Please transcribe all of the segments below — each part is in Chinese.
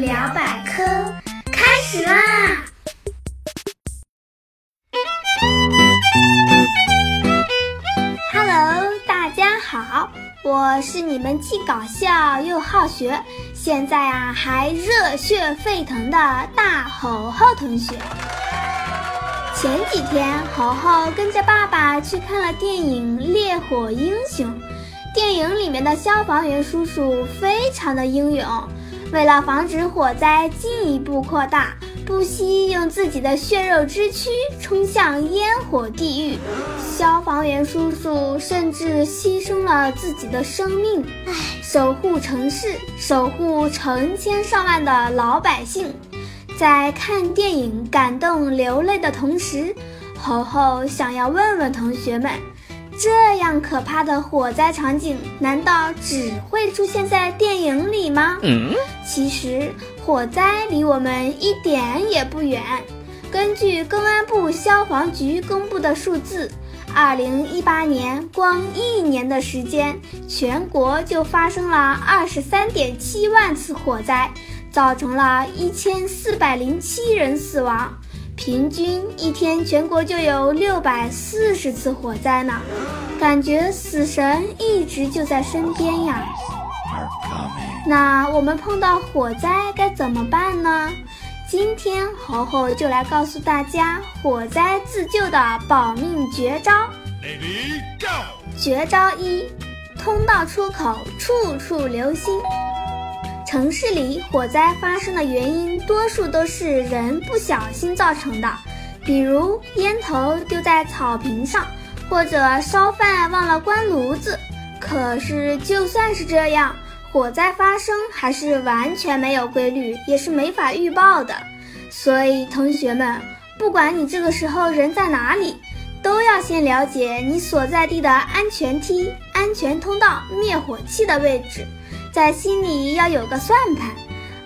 聊百科开始啦！Hello，大家好，我是你们既搞笑又好学，现在啊还热血沸腾的大猴猴同学。前几天，猴猴跟着爸爸去看了电影《烈火英雄》。电影里面的消防员叔叔非常的英勇，为了防止火灾进一步扩大，不惜用自己的血肉之躯冲向烟火地狱。消防员叔叔甚至牺牲了自己的生命，唉，守护城市，守护成千上万的老百姓。在看电影感动流泪的同时，猴猴想要问问同学们：这样可怕的火灾场景，难道只会出现在电影里吗？嗯，其实火灾离我们一点也不远。根据公安部消防局公布的数字，二零一八年光一年的时间，全国就发生了二十三点七万次火灾。造成了一千四百零七人死亡，平均一天全国就有六百四十次火灾呢，感觉死神一直就在身边呀。那我们碰到火灾该怎么办呢？今天猴猴就来告诉大家火灾自救的保命绝招。绝招一：通道出口处处留心。城市里火灾发生的原因，多数都是人不小心造成的，比如烟头丢在草坪上，或者烧饭忘了关炉子。可是就算是这样，火灾发生还是完全没有规律，也是没法预报的。所以同学们，不管你这个时候人在哪里，都要先了解你所在地的安全梯、安全通道、灭火器的位置。在心里要有个算盘，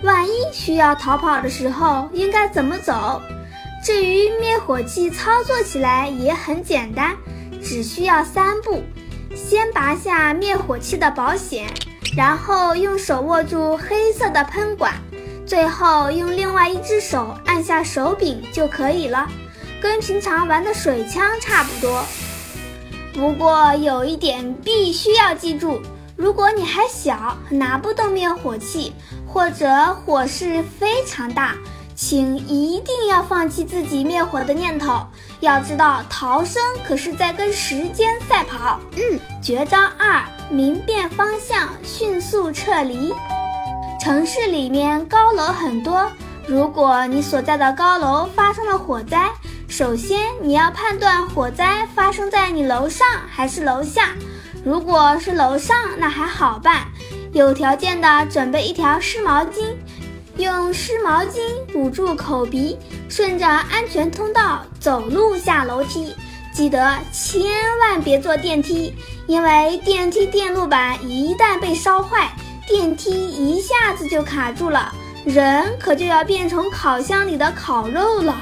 万一需要逃跑的时候应该怎么走？至于灭火器操作起来也很简单，只需要三步：先拔下灭火器的保险，然后用手握住黑色的喷管，最后用另外一只手按下手柄就可以了，跟平常玩的水枪差不多。不过有一点必须要记住。如果你还小，拿不动灭火器，或者火势非常大，请一定要放弃自己灭火的念头。要知道，逃生可是在跟时间赛跑。嗯，绝招二：明辨方向，迅速撤离。城市里面高楼很多，如果你所在的高楼发生了火灾，首先你要判断火灾发生在你楼上还是楼下。如果是楼上，那还好办，有条件的准备一条湿毛巾，用湿毛巾捂住口鼻，顺着安全通道走路下楼梯。记得千万别坐电梯，因为电梯电路板一旦被烧坏，电梯一下子就卡住了，人可就要变成烤箱里的烤肉了。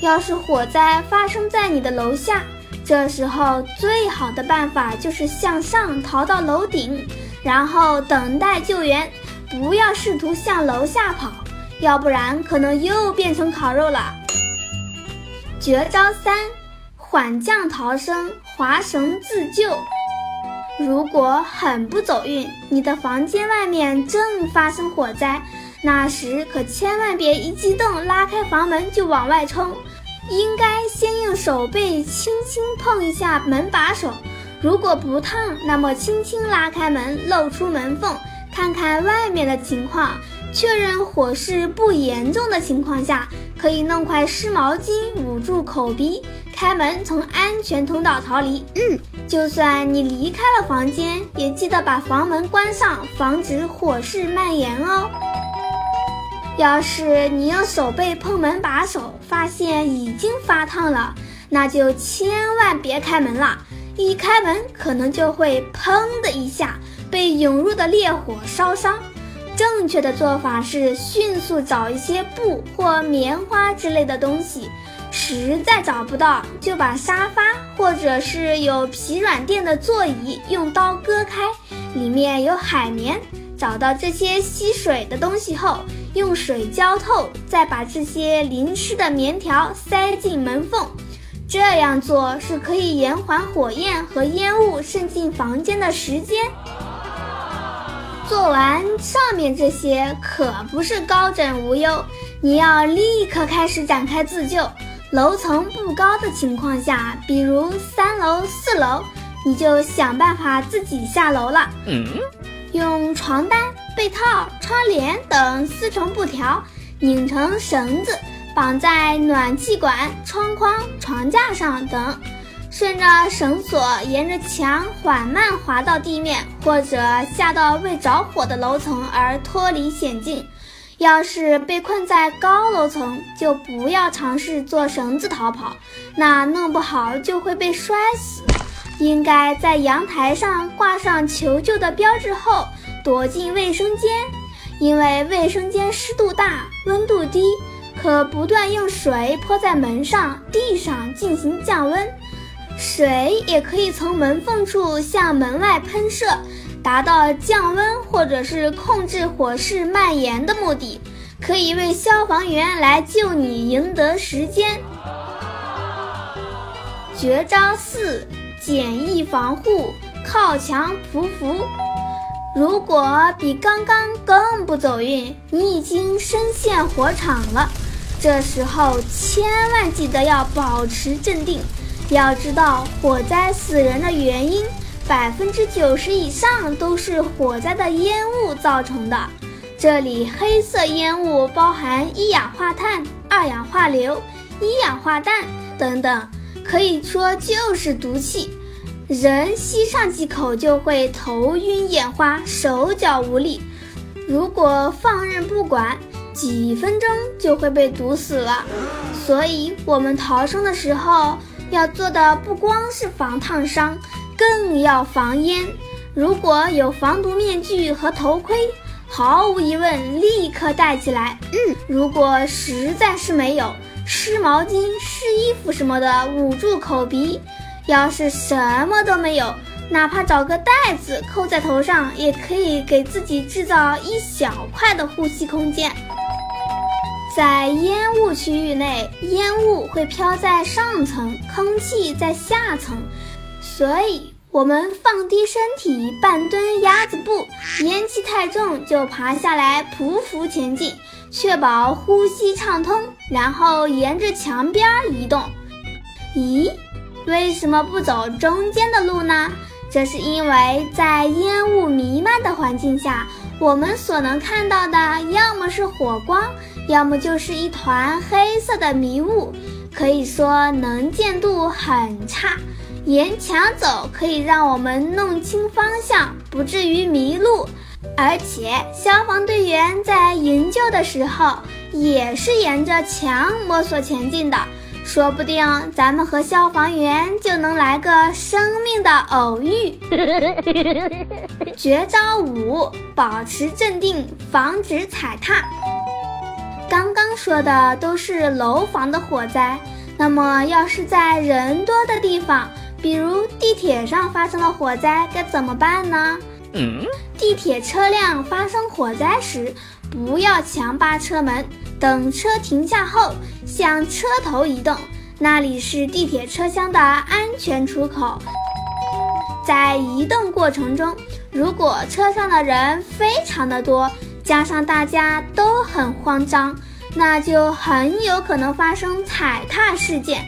要是火灾发生在你的楼下，这时候最好的办法就是向上逃到楼顶，然后等待救援，不要试图向楼下跑，要不然可能又变成烤肉了。绝招三：缓降逃生，滑绳自救。如果很不走运，你的房间外面正发生火灾，那时可千万别一激动拉开房门就往外冲。应该先用手背轻轻碰一下门把手，如果不烫，那么轻轻拉开门，露出门缝，看看外面的情况，确认火势不严重的情况下，可以弄块湿毛巾捂住口鼻，开门从安全通道逃离。嗯，就算你离开了房间，也记得把房门关上，防止火势蔓延哦。要是你用手背碰门把手，发现已经发烫了，那就千万别开门了。一开门，可能就会砰的一下被涌入的烈火烧伤。正确的做法是迅速找一些布或棉花之类的东西，实在找不到，就把沙发或者是有皮软垫的座椅用刀割开，里面有海绵。找到这些吸水的东西后。用水浇透，再把这些淋湿的棉条塞进门缝。这样做是可以延缓火焰和烟雾渗进房间的时间。做完上面这些可不是高枕无忧，你要立刻开始展开自救。楼层不高的情况下，比如三楼、四楼，你就想办法自己下楼了。嗯，用床单、被套、窗帘等丝绸布条拧成绳子。绑在暖气管、窗框、床架上等，顺着绳索沿着墙缓慢滑到地面，或者下到未着火的楼层而脱离险境。要是被困在高楼层，就不要尝试做绳子逃跑，那弄不好就会被摔死。应该在阳台上挂上求救的标志后，躲进卫生间，因为卫生间湿度大、温度低。可不断用水泼在门上、地上进行降温，水也可以从门缝处向门外喷射，达到降温或者是控制火势蔓延的目的，可以为消防员来救你赢得时间。绝招四：简易防护，靠墙匍匐。如果比刚刚更不走运，你已经深陷火场了。这时候千万记得要保持镇定。要知道，火灾死人的原因，百分之九十以上都是火灾的烟雾造成的。这里黑色烟雾包含一氧化碳、二氧化硫、一氧化氮等等，可以说就是毒气。人吸上几口就会头晕眼花、手脚无力。如果放任不管，几分钟就会被毒死了，所以我们逃生的时候要做的不光是防烫伤，更要防烟。如果有防毒面具和头盔，毫无疑问立刻戴起来。嗯，如果实在是没有湿毛巾、湿衣服什么的捂住口鼻，要是什么都没有，哪怕找个袋子扣在头上，也可以给自己制造一小块的呼吸空间。在烟雾区域内，烟雾会飘在上层，空气在下层，所以我们放低身体，半蹲鸭子步，烟气太重就爬下来匍匐前进，确保呼吸畅通，然后沿着墙边移动。咦，为什么不走中间的路呢？这是因为在烟雾弥漫的环境下，我们所能看到的要么是火光。要么就是一团黑色的迷雾，可以说能见度很差。沿墙走可以让我们弄清方向，不至于迷路。而且消防队员在营救的时候也是沿着墙摸索前进的，说不定咱们和消防员就能来个生命的偶遇。绝招五：保持镇定，防止踩踏。刚刚说的都是楼房的火灾，那么要是在人多的地方，比如地铁上发生了火灾，该怎么办呢？嗯，地铁车辆发生火灾时，不要强扒车门，等车停下后向车头移动，那里是地铁车厢的安全出口。在移动过程中，如果车上的人非常的多。加上大家都很慌张，那就很有可能发生踩踏事件。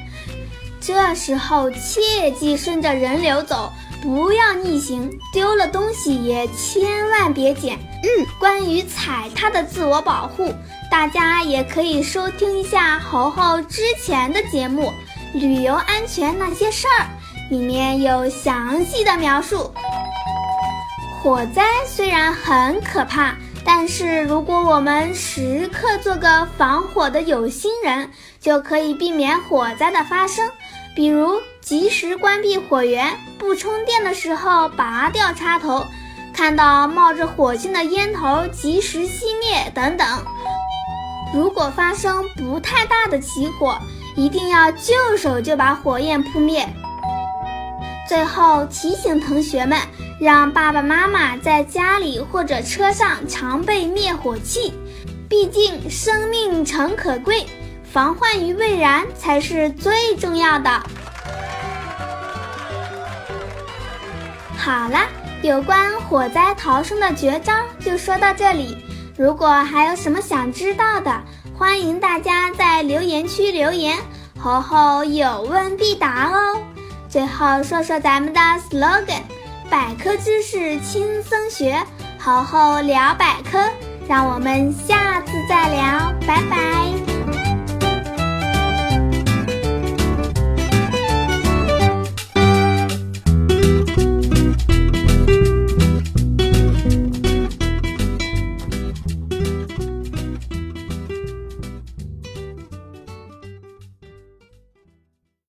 这时候切记顺着人流走，不要逆行，丢了东西也千万别捡。嗯，关于踩踏的自我保护，大家也可以收听一下猴猴之前的节目《旅游安全那些事儿》，里面有详细的描述。火灾虽然很可怕。但是，如果我们时刻做个防火的有心人，就可以避免火灾的发生。比如，及时关闭火源，不充电的时候拔掉插头，看到冒着火星的烟头及时熄灭等等。如果发生不太大的起火，一定要就手就把火焰扑灭。最后提醒同学们。让爸爸妈妈在家里或者车上常备灭火器，毕竟生命诚可贵，防患于未然才是最重要的。好了，有关火灾逃生的绝招就说到这里。如果还有什么想知道的，欢迎大家在留言区留言，猴猴有问必答哦。最后说说咱们的 slogan：百科知识轻松学，猴猴聊百科。让我们下次再聊，拜拜。